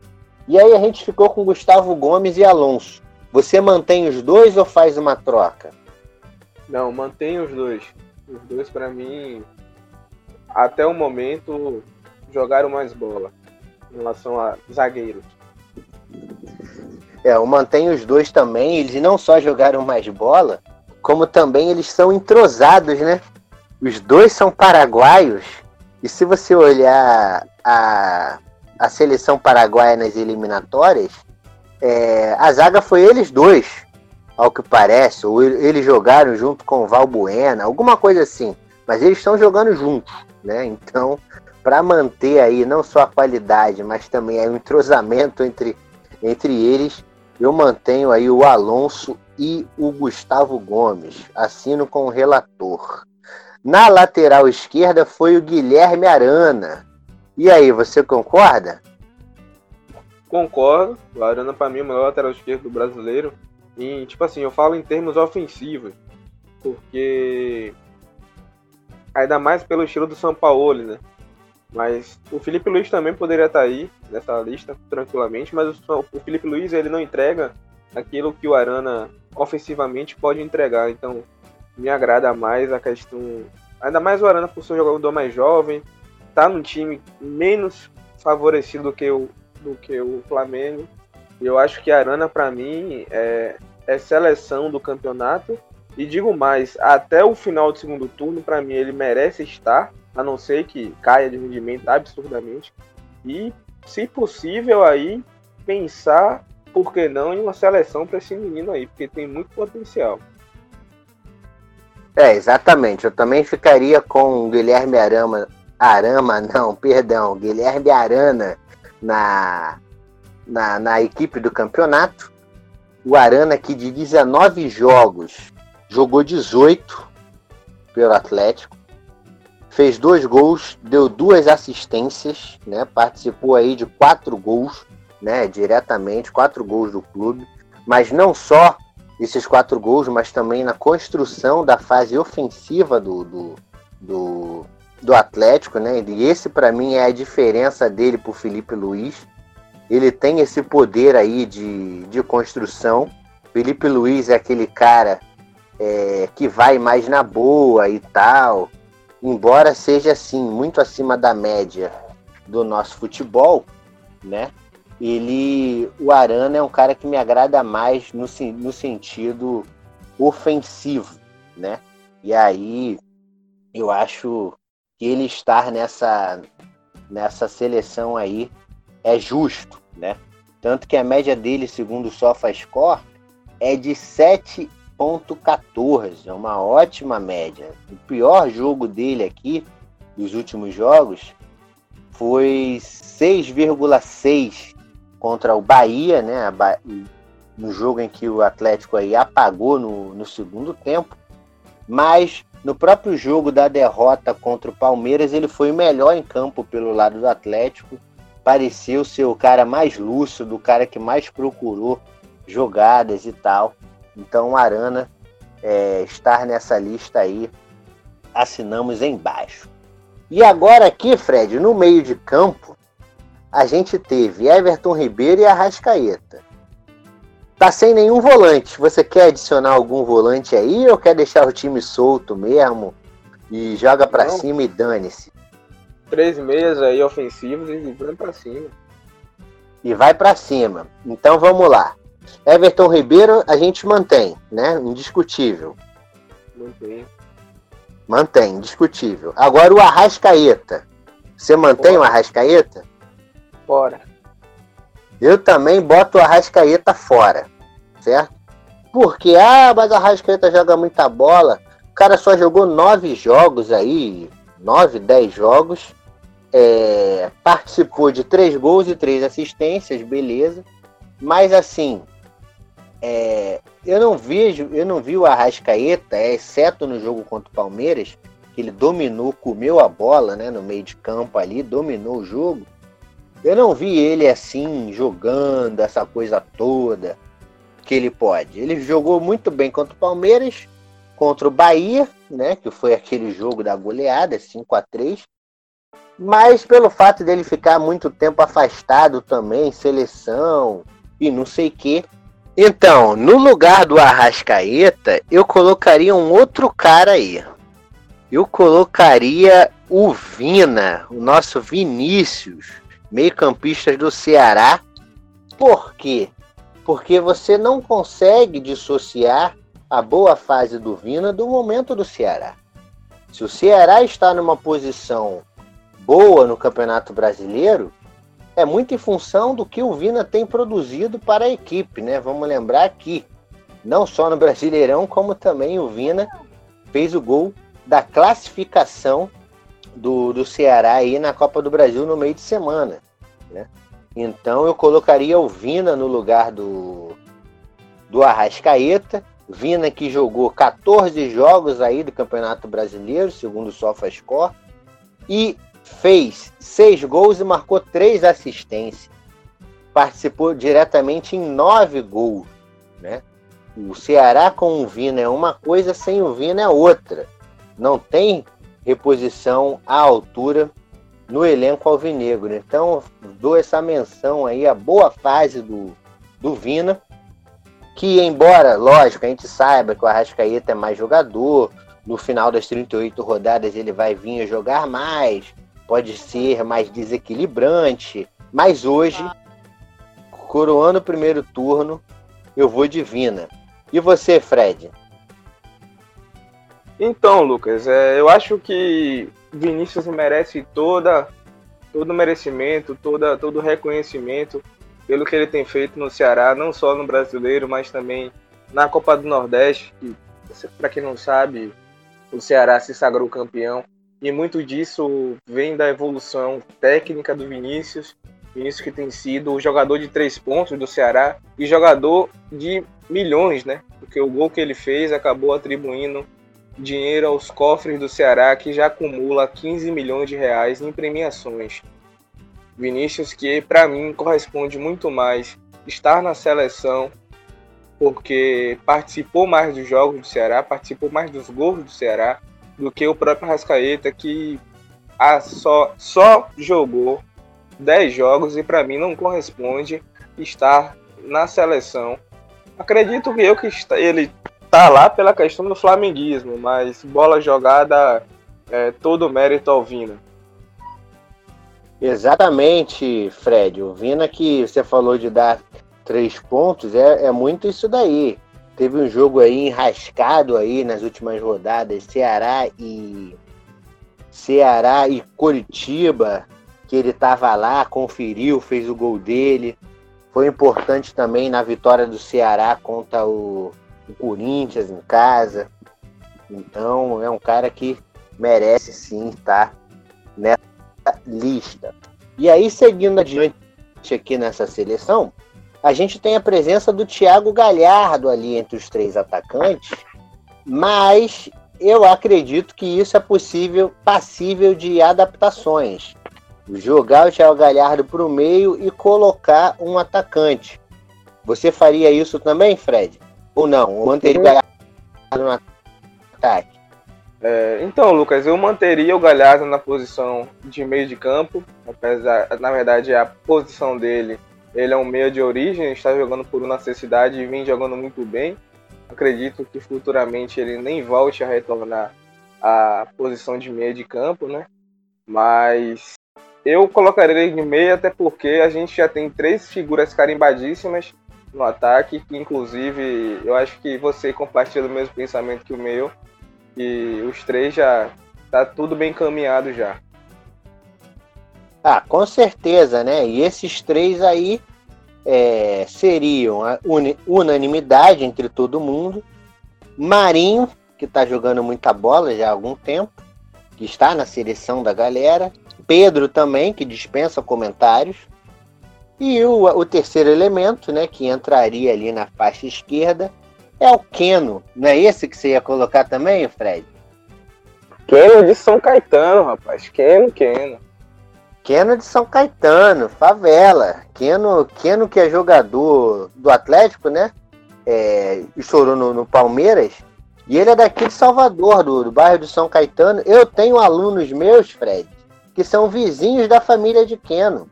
E aí a gente ficou com Gustavo Gomes e Alonso. Você mantém os dois ou faz uma troca? Não, mantém os dois. Os dois, para mim, até o momento, jogaram mais bola em relação a zagueiros. É, eu mantenho os dois também. Eles não só jogaram mais bola, como também eles são entrosados, né? Os dois são paraguaios. E se você olhar a, a seleção paraguaia nas eliminatórias, é, a zaga foi eles dois, ao que parece. Ou eles jogaram junto com o Valbuena, alguma coisa assim. Mas eles estão jogando juntos, né? Então, para manter aí não só a qualidade, mas também o entrosamento entre, entre eles, eu mantenho aí o Alonso e o Gustavo Gomes. Assino com o relator. Na lateral esquerda foi o Guilherme Arana. E aí, você concorda? Concordo. O Arana, para mim, é o melhor lateral esquerdo do brasileiro. E, tipo assim, eu falo em termos ofensivos. Porque. Ainda mais pelo estilo do São Paulo, né? Mas o Felipe Luiz também poderia estar aí nessa lista tranquilamente, mas o, Felipe Luiz ele não entrega aquilo que o Arana ofensivamente pode entregar. Então me agrada mais a questão, ainda mais o Arana por ser um jogador mais jovem, tá num time menos favorecido do que o do que o Flamengo. Eu acho que a Arana para mim é, é seleção do campeonato e digo mais, até o final do segundo turno para mim ele merece estar a não ser que caia de rendimento absurdamente. E, se possível, aí pensar, por que não, em uma seleção para esse menino aí, porque tem muito potencial. É, exatamente. Eu também ficaria com o Guilherme Arama. Arama, não, perdão, Guilherme Arana na, na, na equipe do campeonato. O Arana, que de 19 jogos, jogou 18 pelo Atlético fez dois gols, deu duas assistências, né? Participou aí de quatro gols, né? Diretamente, quatro gols do clube. Mas não só esses quatro gols, mas também na construção da fase ofensiva do, do, do, do Atlético, né? E esse para mim é a diferença dele pro Felipe Luiz. Ele tem esse poder aí de, de construção. Felipe Luiz é aquele cara é, que vai mais na boa e tal embora seja assim muito acima da média do nosso futebol, né? Ele, o Arana é um cara que me agrada mais no, no sentido ofensivo, né? E aí eu acho que ele estar nessa nessa seleção aí é justo, né? Tanto que a média dele, segundo o SofaScore, é de 7 7.14, é uma ótima média. O pior jogo dele aqui, dos últimos jogos, foi 6,6 contra o Bahia, né? No jogo em que o Atlético aí apagou no, no segundo tempo. Mas no próprio jogo da derrota contra o Palmeiras, ele foi o melhor em campo pelo lado do Atlético. Pareceu ser o cara mais lúcido, o cara que mais procurou jogadas e tal. Então, Arana é, estar nessa lista aí, assinamos embaixo. E agora aqui, Fred, no meio de campo, a gente teve Everton Ribeiro e Arrascaeta. Tá sem nenhum volante. Você quer adicionar algum volante aí ou quer deixar o time solto mesmo e joga para cima e dane-se? Três meias aí ofensivos e vai para cima. E vai para cima. Então vamos lá. Everton Ribeiro a gente mantém, né? Indiscutível. Mantém. Mantém, indiscutível. Agora o Arrascaeta. Você mantém Bora. o Arrascaeta? Fora. Eu também boto o Arrascaeta fora. Certo? Porque, ah, mas o Arrascaeta joga muita bola. O cara só jogou nove jogos aí. Nove, dez jogos. É, participou de três gols e três assistências, beleza. Mas assim, é, eu não vejo, eu não vi o Arrascaeta, exceto no jogo contra o Palmeiras, que ele dominou, comeu a bola, né, no meio de campo ali, dominou o jogo. Eu não vi ele assim jogando essa coisa toda que ele pode. Ele jogou muito bem contra o Palmeiras, contra o Bahia, né, que foi aquele jogo da goleada, 5 a 3. Mas pelo fato dele ficar muito tempo afastado também, seleção e não sei que, então, no lugar do Arrascaeta, eu colocaria um outro cara aí. Eu colocaria o Vina, o nosso Vinícius, meio-campista do Ceará. Por quê? Porque você não consegue dissociar a boa fase do Vina do momento do Ceará. Se o Ceará está numa posição boa no Campeonato Brasileiro, é muito em função do que o Vina tem produzido para a equipe, né? Vamos lembrar aqui, não só no Brasileirão, como também o Vina fez o gol da classificação do, do Ceará aí na Copa do Brasil no meio de semana, né? Então eu colocaria o Vina no lugar do, do Arrascaeta. Vina que jogou 14 jogos aí do Campeonato Brasileiro, segundo o SofaScore, e fez seis gols e marcou três assistências. Participou diretamente em nove gols. Né? O Ceará com o Vina é uma coisa, sem o Vina é outra. Não tem reposição à altura no elenco alvinegro. Então, dou essa menção aí à boa fase do, do Vina, que embora, lógico, a gente saiba que o Arrascaeta é mais jogador, no final das 38 rodadas ele vai vir a jogar mais, pode ser mais desequilibrante, mas hoje, coroando o primeiro turno, eu vou de Vina. E você, Fred? Então, Lucas, é, eu acho que Vinícius merece toda todo o merecimento, toda, todo o reconhecimento pelo que ele tem feito no Ceará, não só no Brasileiro, mas também na Copa do Nordeste, que, para quem não sabe, o Ceará se sagrou campeão e muito disso vem da evolução técnica do Vinícius. Vinícius que tem sido o jogador de três pontos do Ceará e jogador de milhões, né? Porque o gol que ele fez acabou atribuindo dinheiro aos cofres do Ceará, que já acumula 15 milhões de reais em premiações. Vinícius, que para mim corresponde muito mais estar na seleção, porque participou mais dos jogos do Ceará, participou mais dos gols do Ceará, do que o próprio Rascaeta, que a só, só jogou 10 jogos e para mim não corresponde estar na seleção. Acredito que eu que ele tá lá pela questão do flamenguismo, mas bola jogada é todo mérito ao Vina. Exatamente, Fred. O Vina que você falou de dar três pontos é, é muito isso daí. Teve um jogo aí enrascado aí nas últimas rodadas, Ceará e Ceará e Curitiba, que ele estava lá, conferiu, fez o gol dele. Foi importante também na vitória do Ceará contra o, o Corinthians em casa. Então é um cara que merece sim estar nessa lista. E aí, seguindo adiante aqui nessa seleção, a gente tem a presença do Thiago Galhardo ali entre os três atacantes, mas eu acredito que isso é possível, passível de adaptações. Jogar o Thiago Galhardo para o meio e colocar um atacante. Você faria isso também, Fred? Ou não? Ou manteria o Galhardo no ataque? É, então, Lucas, eu manteria o Galhardo na posição de meio de campo, apesar, na verdade, a posição dele ele é um meia de origem, está jogando por necessidade e vem jogando muito bem. Acredito que futuramente ele nem volte a retornar à posição de meia de campo, né? Mas eu colocaria ele de meia até porque a gente já tem três figuras carimbadíssimas no ataque, que inclusive eu acho que você compartilha o mesmo pensamento que o meu, e os três já tá tudo bem encaminhado já. Ah, com certeza, né? E esses três aí é, seriam a unanimidade entre todo mundo. Marinho, que está jogando muita bola já há algum tempo, que está na seleção da galera. Pedro também, que dispensa comentários. E o, o terceiro elemento, né, que entraria ali na faixa esquerda, é o Keno. Não é esse que você ia colocar também, Fred? Keno de São Caetano, rapaz. Keno, Keno. Keno de São Caetano, favela. Keno, Keno que é jogador do Atlético, né? É, estourou no, no, Palmeiras. E ele é daqui de Salvador, do, do bairro de São Caetano. Eu tenho alunos meus, Fred, que são vizinhos da família de Keno.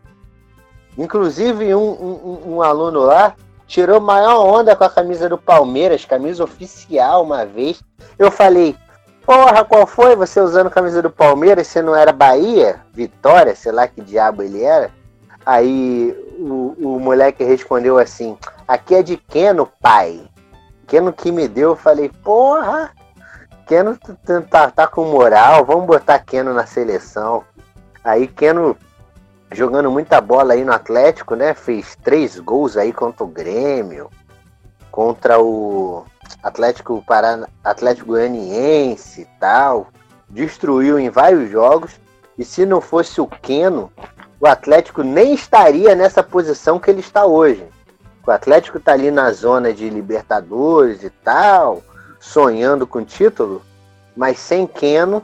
Inclusive, um, um, um aluno lá tirou maior onda com a camisa do Palmeiras, camisa oficial uma vez. Eu falei, porra, qual foi? Você usando a camisa do Palmeiras, você não era Bahia? Vitória, sei lá que diabo ele era. Aí o, o moleque respondeu assim: Aqui é de Keno, pai. Keno que me deu, eu falei, porra, Keno tá, tá com moral, vamos botar Keno na seleção. Aí Keno jogando muita bola aí no Atlético, né? Fez três gols aí contra o Grêmio, contra o Atlético Paraná, Atlético Goianiense e tal. Destruiu em vários jogos. E se não fosse o Keno, o Atlético nem estaria nessa posição que ele está hoje. O Atlético está ali na zona de Libertadores e tal, sonhando com título, mas sem Keno,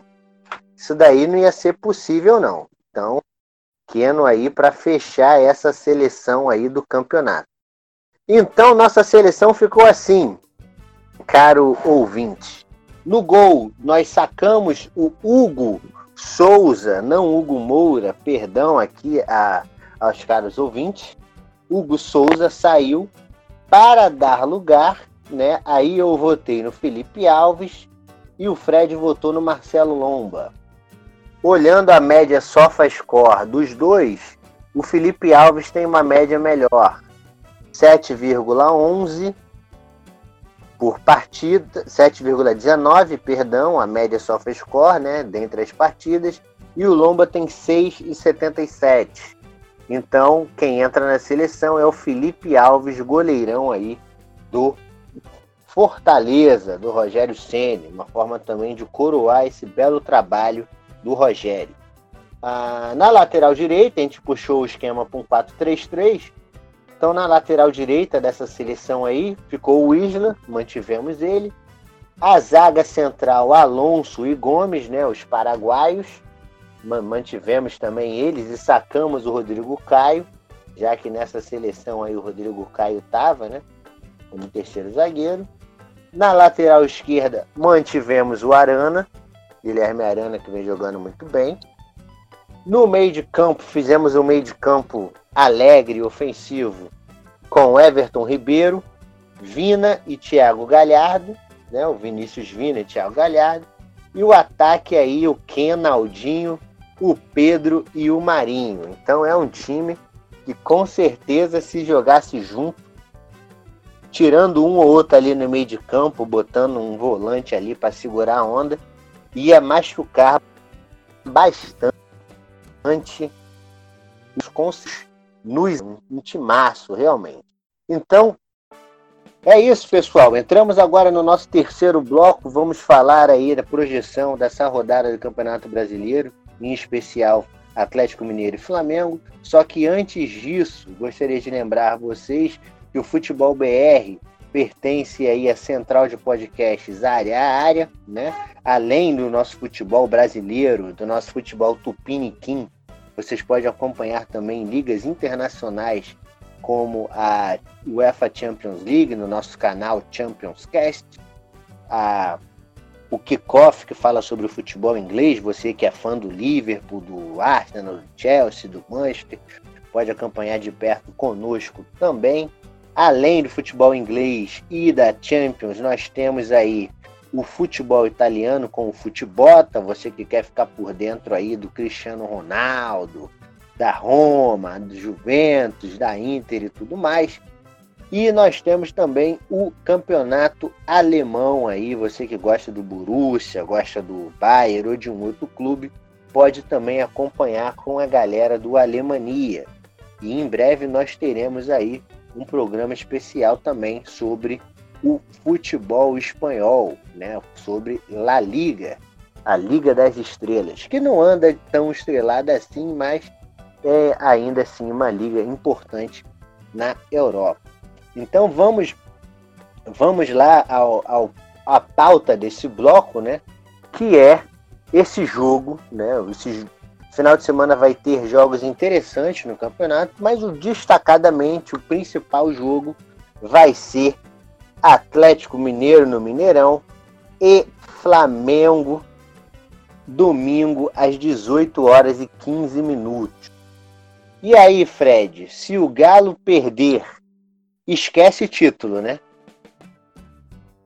isso daí não ia ser possível não. Então, Keno aí para fechar essa seleção aí do campeonato. Então, nossa seleção ficou assim, caro ouvinte. No gol, nós sacamos o Hugo Souza, não Hugo Moura, perdão aqui a, aos caros ouvintes, Hugo Souza saiu para dar lugar, né? Aí eu votei no Felipe Alves e o Fred votou no Marcelo Lomba. Olhando a média SofaScore dos dois, o Felipe Alves tem uma média melhor, 7,11 por partida, 7,19, perdão, a média SofaScore, né, dentre as partidas, e o Lomba tem 6,77. Então, quem entra na seleção é o Felipe Alves, goleirão aí do Fortaleza, do Rogério Ceni, uma forma também de coroar esse belo trabalho do Rogério. Ah, na lateral direita, a gente puxou o esquema para um 4-3-3, então, na lateral direita dessa seleção aí, ficou o Isla, mantivemos ele. A zaga central, Alonso e Gomes, né, os paraguaios. Mantivemos também eles e sacamos o Rodrigo Caio, já que nessa seleção aí o Rodrigo Caio estava, né, como terceiro zagueiro. Na lateral esquerda, mantivemos o Arana, Guilherme Arana, que vem jogando muito bem. No meio de campo, fizemos um meio de campo alegre ofensivo com Everton Ribeiro, Vina e Thiago Galhardo, né? O Vinícius Vina e Thiago Galhardo. E o ataque aí, o Kenaldinho, o Pedro e o Marinho. Então é um time que com certeza se jogasse junto, tirando um ou outro ali no meio de campo, botando um volante ali para segurar a onda, ia machucar bastante os nos um timaço, realmente. Então, é isso, pessoal. Entramos agora no nosso terceiro bloco. Vamos falar aí da projeção dessa rodada do Campeonato Brasileiro, em especial Atlético Mineiro e Flamengo. Só que antes disso, gostaria de lembrar vocês que o Futebol BR pertence aí à central de podcasts área a área, né? Além do nosso futebol brasileiro, do nosso futebol tupiniquim, vocês podem acompanhar também ligas internacionais como a UEFA Champions League no nosso canal Champions Cast, a, o Kickoff que fala sobre o futebol inglês, você que é fã do Liverpool, do Arsenal, do Chelsea, do Manchester, pode acompanhar de perto conosco também. Além do futebol inglês e da Champions, nós temos aí o futebol italiano com o Futebota, você que quer ficar por dentro aí do Cristiano Ronaldo, da Roma, do Juventus, da Inter e tudo mais. E nós temos também o campeonato alemão aí, você que gosta do Borussia, gosta do Bayern ou de um outro clube, pode também acompanhar com a galera do Alemania. E em breve nós teremos aí um programa especial também sobre o futebol espanhol, né, sobre La Liga, a Liga das Estrelas, que não anda tão estrelada assim, mas é ainda assim uma liga importante na Europa. Então vamos vamos lá ao, ao a pauta desse bloco, né, que é esse jogo, né, esse final de semana vai ter jogos interessantes no campeonato, mas o destacadamente o principal jogo vai ser Atlético Mineiro no Mineirão e Flamengo domingo às 18 horas e 15 minutos. E aí, Fred, se o Galo perder, esquece título, né?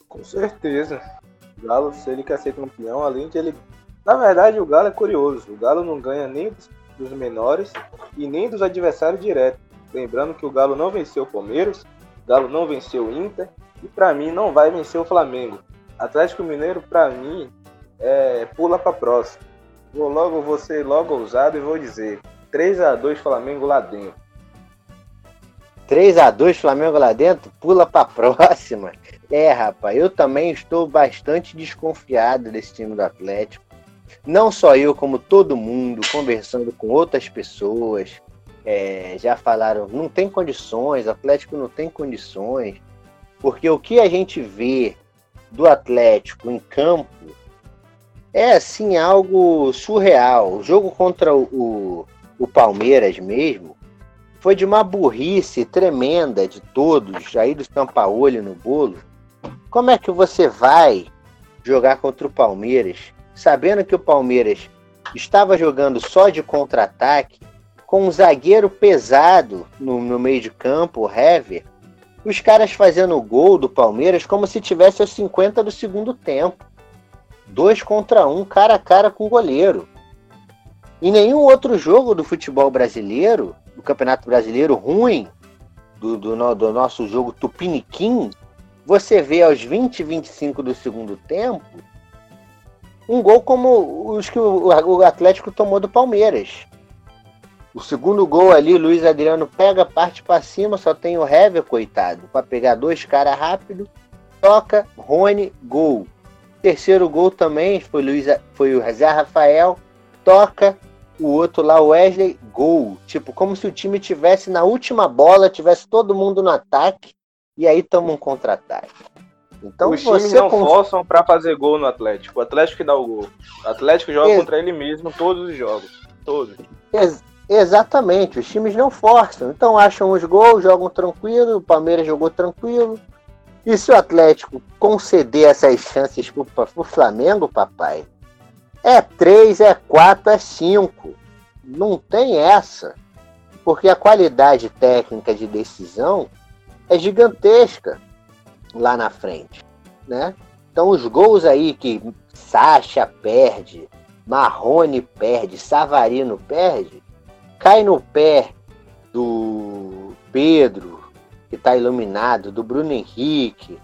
Com certeza. Galo, se ele quer ser campeão, além de ele. Na verdade, o Galo é curioso. O Galo não ganha nem dos menores e nem dos adversários diretos. Lembrando que o Galo não venceu o Palmeiras, o Galo não venceu o Inter e para mim não vai vencer o Flamengo. Atlético Mineiro, para mim, é, pula para próxima. Vou logo, vou ser logo ousado e vou dizer 3 a 2 Flamengo lá dentro. 3 a 2 Flamengo lá dentro, pula para próxima. É, rapaz, eu também estou bastante desconfiado desse time do Atlético. Não só eu, como todo mundo, conversando com outras pessoas, é, já falaram, não tem condições, Atlético não tem condições, porque o que a gente vê do Atlético em campo é assim algo surreal. O jogo contra o, o Palmeiras mesmo foi de uma burrice tremenda de todos, aí do Sampaoli no bolo. Como é que você vai jogar contra o Palmeiras, sabendo que o Palmeiras estava jogando só de contra-ataque, com um zagueiro pesado no, no meio de campo, o Hever, os caras fazendo o gol do Palmeiras como se tivesse aos 50 do segundo tempo. Dois contra um, cara a cara com o goleiro. Em nenhum outro jogo do futebol brasileiro, do Campeonato Brasileiro ruim, do, do, do nosso jogo Tupiniquim, você vê aos 20 e 25 do segundo tempo um gol como os que o, Atlético tomou do Palmeiras. O segundo gol ali, Luiz Adriano pega, parte para cima, só tem o Hever, coitado, para pegar dois caras rápido, toca, Rony, gol. Terceiro gol também foi, Luiz, foi o Zé Rafael, toca, o outro lá, Wesley, gol. Tipo, como se o time tivesse na última bola, tivesse todo mundo no ataque, e aí toma um contra-ataque. Então, Os times não cons... forçam para fazer gol no Atlético. O Atlético que dá o gol. O Atlético joga Ex contra ele mesmo todos os jogos. Todos. Ex Exatamente, os times não forçam. Então acham os gols, jogam tranquilo, o Palmeiras jogou tranquilo. E se o Atlético conceder essas chances pro, pro Flamengo, papai, é 3, é 4, é 5. Não tem essa. Porque a qualidade técnica de decisão é gigantesca lá na frente, né? Então os gols aí que Sacha perde, Marrone perde, Savarino perde, cai no pé do Pedro, que está iluminado, do Bruno Henrique,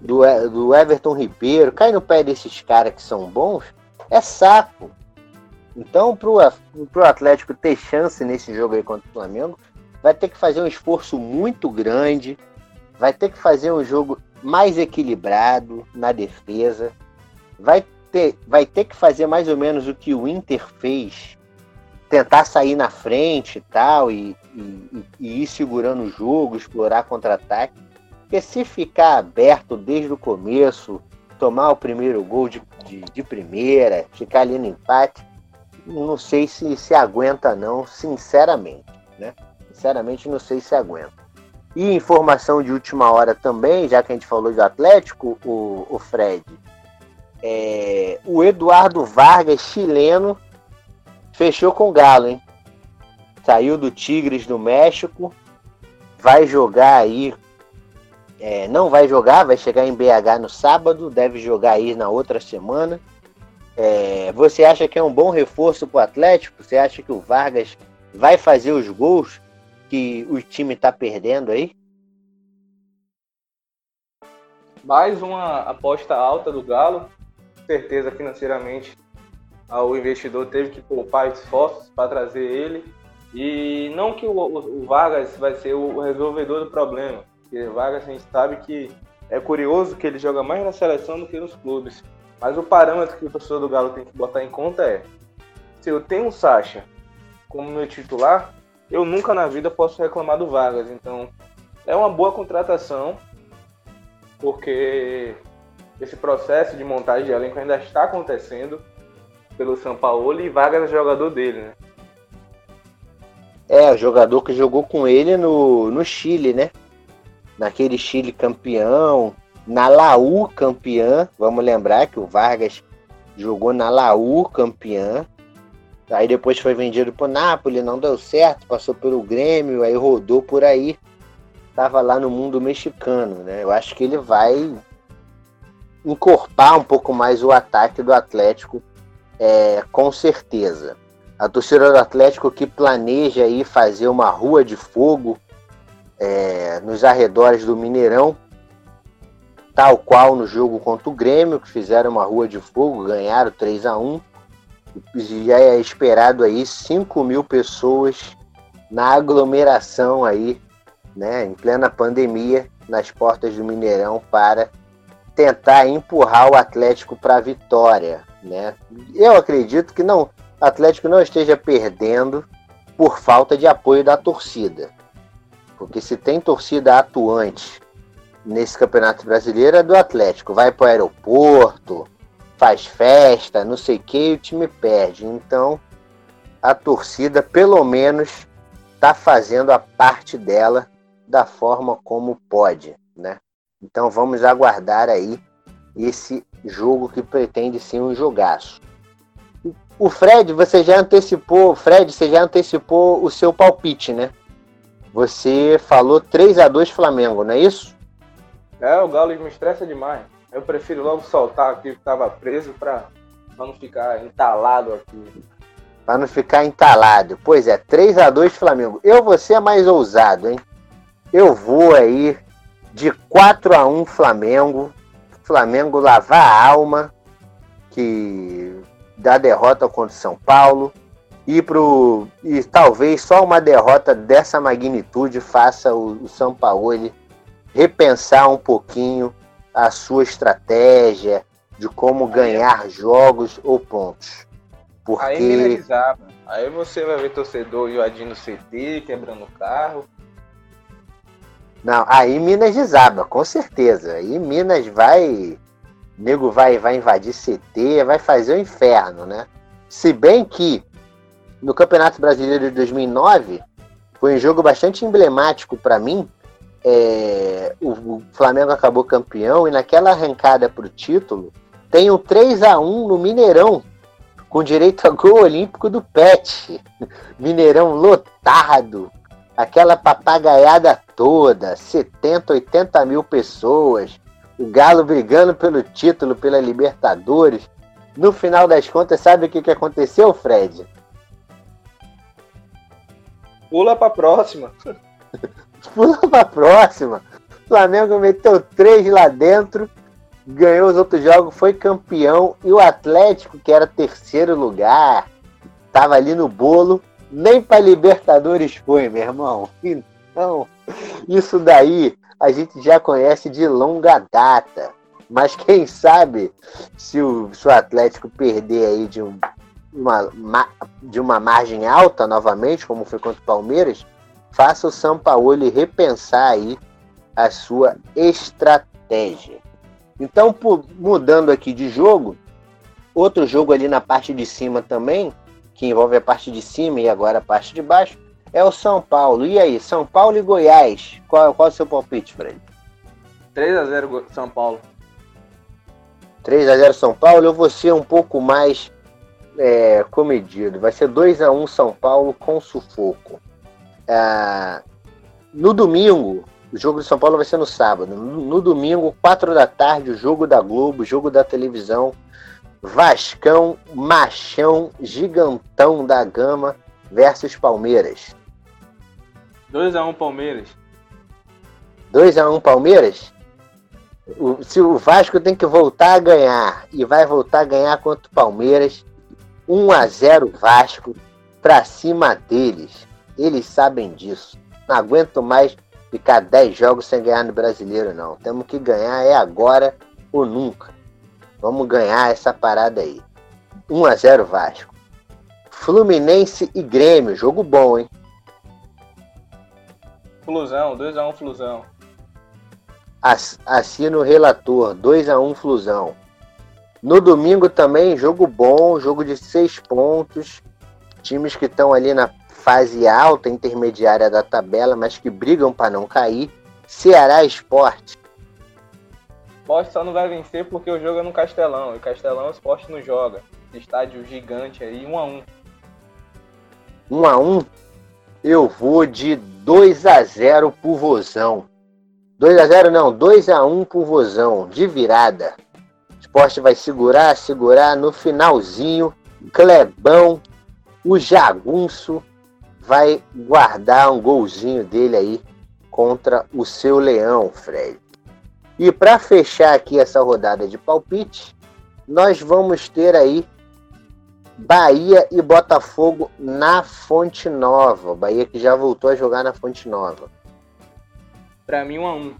do, do Everton Ribeiro, cai no pé desses caras que são bons, é saco. Então, para o Atlético ter chance nesse jogo aí contra o Flamengo, vai ter que fazer um esforço muito grande, vai ter que fazer um jogo mais equilibrado na defesa, vai ter, vai ter que fazer mais ou menos o que o Inter fez tentar sair na frente e tal, e, e, e ir segurando o jogo, explorar contra-ataque. Porque se ficar aberto desde o começo, tomar o primeiro gol de, de, de, primeira, ficar ali no empate, não sei se se aguenta não, sinceramente, né? Sinceramente não sei se aguenta. E informação de última hora também, já que a gente falou de Atlético, o, o Fred, é, o Eduardo Vargas, chileno, Fechou com o Galo, hein? Saiu do Tigres do México. Vai jogar aí. É, não vai jogar, vai chegar em BH no sábado. Deve jogar aí na outra semana. É, você acha que é um bom reforço para o Atlético? Você acha que o Vargas vai fazer os gols que o time está perdendo aí? Mais uma aposta alta do Galo. Certeza financeiramente o investidor teve que poupar esforços para trazer ele. E não que o, Vargas vai ser o resolvedor do problema, porque Vargas a gente sabe que é curioso que ele joga mais na seleção do que nos clubes. Mas o parâmetro que o torcedor do Galo tem que botar em conta é: se eu tenho o Sacha como meu titular, eu nunca na vida posso reclamar do Vargas. Então é uma boa contratação, porque esse processo de montagem de elenco ainda está acontecendo pelo São Paulo e Vargas é jogador dele, né? É, o jogador que jogou com ele no, no Chile, né? Naquele Chile campeão, na Laú campeã. Vamos lembrar que o Vargas jogou na Laú campeã. Aí depois foi vendido pro Napoli, não deu certo, passou pelo Grêmio, aí rodou por aí. Tava lá no mundo mexicano, né? Eu acho que ele vai encorpar um pouco mais o ataque do Atlético, é, com certeza. A torcida do Atlético que planeja aí fazer uma rua de fogo é, nos arredores do Mineirão, tal qual no jogo contra o Grêmio, que fizeram uma rua de fogo, ganharam 3 a 1 Já é esperado aí 5 mil pessoas na aglomeração aí, né, em plena pandemia, nas portas do Mineirão para tentar empurrar o Atlético para a vitória, né? Eu acredito que não, o Atlético não esteja perdendo por falta de apoio da torcida. Porque se tem torcida atuante nesse Campeonato Brasileiro é do Atlético. Vai para o aeroporto, faz festa, não sei o que, e o time perde. Então, a torcida, pelo menos, está fazendo a parte dela da forma como pode, né? Então vamos aguardar aí esse jogo que pretende ser um jogaço. O Fred, você já antecipou, Fred, você já antecipou o seu palpite, né? Você falou 3 a 2 Flamengo, não é isso? É, o Galo me estressa demais. Eu prefiro logo soltar aqui que estava preso para não ficar entalado aqui. Para não ficar entalado. Pois é, 3 a 2 Flamengo. Eu vou ser mais ousado, hein? Eu vou aí de 4 a 1 Flamengo. Flamengo lavar a alma que da derrota contra o São Paulo e pro e talvez só uma derrota dessa magnitude faça o, o São Paulo repensar um pouquinho a sua estratégia de como ganhar jogos ou pontos. Porque aí, aí você vai ver torcedor invadindo CT, quebrando o carro. Não, aí Minas desaba, com certeza. Aí Minas vai. nego vai, vai invadir CT, vai fazer o inferno, né? Se bem que no Campeonato Brasileiro de 2009 foi um jogo bastante emblemático para mim. É, o, Flamengo acabou campeão e naquela arrancada para o título tem um 3 a 1 no Mineirão com direito a gol olímpico do Pet. Mineirão lotado, aquela papagaiada toda, 70, 80 mil pessoas, o Galo brigando pelo título, pela Libertadores. No final das contas, sabe o que, que aconteceu, Fred? Pula pra próxima. Pula pra próxima. O Flamengo meteu três lá dentro, ganhou os outros jogos, foi campeão. E o Atlético, que era terceiro lugar, tava ali no bolo, nem para Libertadores foi, meu irmão. Então, isso daí a gente já conhece de longa data. Mas quem sabe se o, se o Atlético perder aí de, um, uma, de uma margem alta novamente, como foi contra o Palmeiras, faça o São Paulo repensar aí a sua estratégia. Então, mudando aqui de jogo, outro jogo ali na parte de cima também, que envolve a parte de cima e agora a parte de baixo, é o São Paulo. E aí, São Paulo e Goiás? Qual, qual é o seu palpite, Fred? 3 a 0 São Paulo. 3 a 0 São Paulo. Eu vou ser um pouco mais é, comedido. Vai ser 2 a 1 São Paulo com sufoco. Ah, no domingo, o jogo de São Paulo vai ser no sábado. No, no domingo, 4 da tarde, o jogo da Globo, o jogo da televisão. Vascão, Machão, Gigantão da Gama versus Palmeiras. 2x1 Palmeiras. 2x1 Palmeiras? O, se o Vasco tem que voltar a ganhar e vai voltar a ganhar contra o Palmeiras, 1x0 Vasco pra cima deles. Eles sabem disso. Não aguento mais ficar 10 jogos sem ganhar no brasileiro, não. Temos que ganhar é agora ou nunca. Vamos ganhar essa parada aí. 1 a 0 Vasco. Fluminense e Grêmio, jogo bom, hein? Flusão, 2 a 1 Flusão. Assina o relator, 2 a 1 Flusão. No domingo também, jogo bom, jogo de 6 pontos. Times que estão ali na fase alta, intermediária da tabela, mas que brigam para não cair. Ceará Esporte. Esporte só não vai vencer porque o jogo é no Castelão. E Castelão o Esporte não joga. Estádio gigante aí, 1 um a 1 1 um a 1 Eu vou de 2 a 0 pro Vozão. 2 a 0 não, 2 a 1 pro Vozão, de virada. esporte vai segurar, segurar. No finalzinho, Clebão, o jagunço, vai guardar um golzinho dele aí contra o seu leão, Fred. E para fechar aqui essa rodada de palpite, nós vamos ter aí Bahia e Botafogo na Fonte Nova. Bahia que já voltou a jogar na Fonte Nova. Para mim, 1 a 1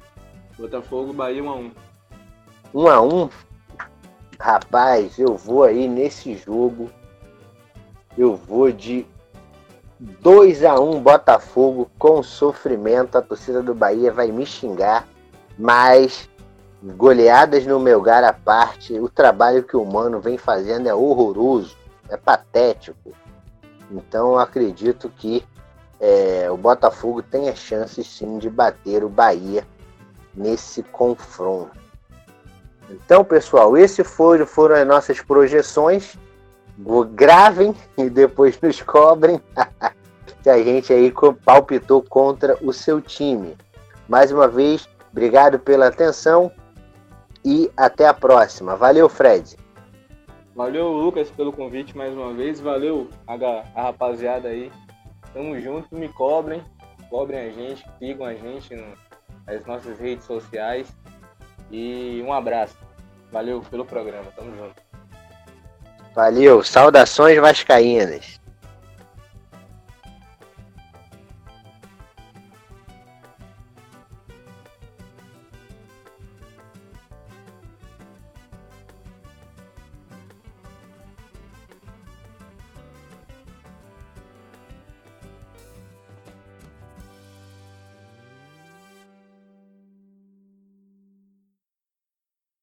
Botafogo, Bahia 1 a 1 1 a 1 Rapaz, eu vou aí nesse jogo. Eu vou de 2 a 1 Botafogo com sofrimento. A torcida do Bahia vai me xingar, mas goleadas no meu lugar à parte, o trabalho que o Mano vem fazendo é horroroso é patético. Então eu acredito que é, o Botafogo tem a chance sim de bater o Bahia nesse confronto. Então, pessoal, esses foram, foram as nossas projeções. Gravem e depois nos cobrem se a gente aí palpitou contra o seu time. Mais uma vez, obrigado pela atenção e até a próxima. Valeu, Fred. Valeu, Lucas, pelo convite mais uma vez. Valeu a, a rapaziada aí. Tamo junto, me cobrem. Cobrem a gente, sigam a gente nas nossas redes sociais. E um abraço. Valeu pelo programa. Tamo junto. Valeu. Saudações vascaínas.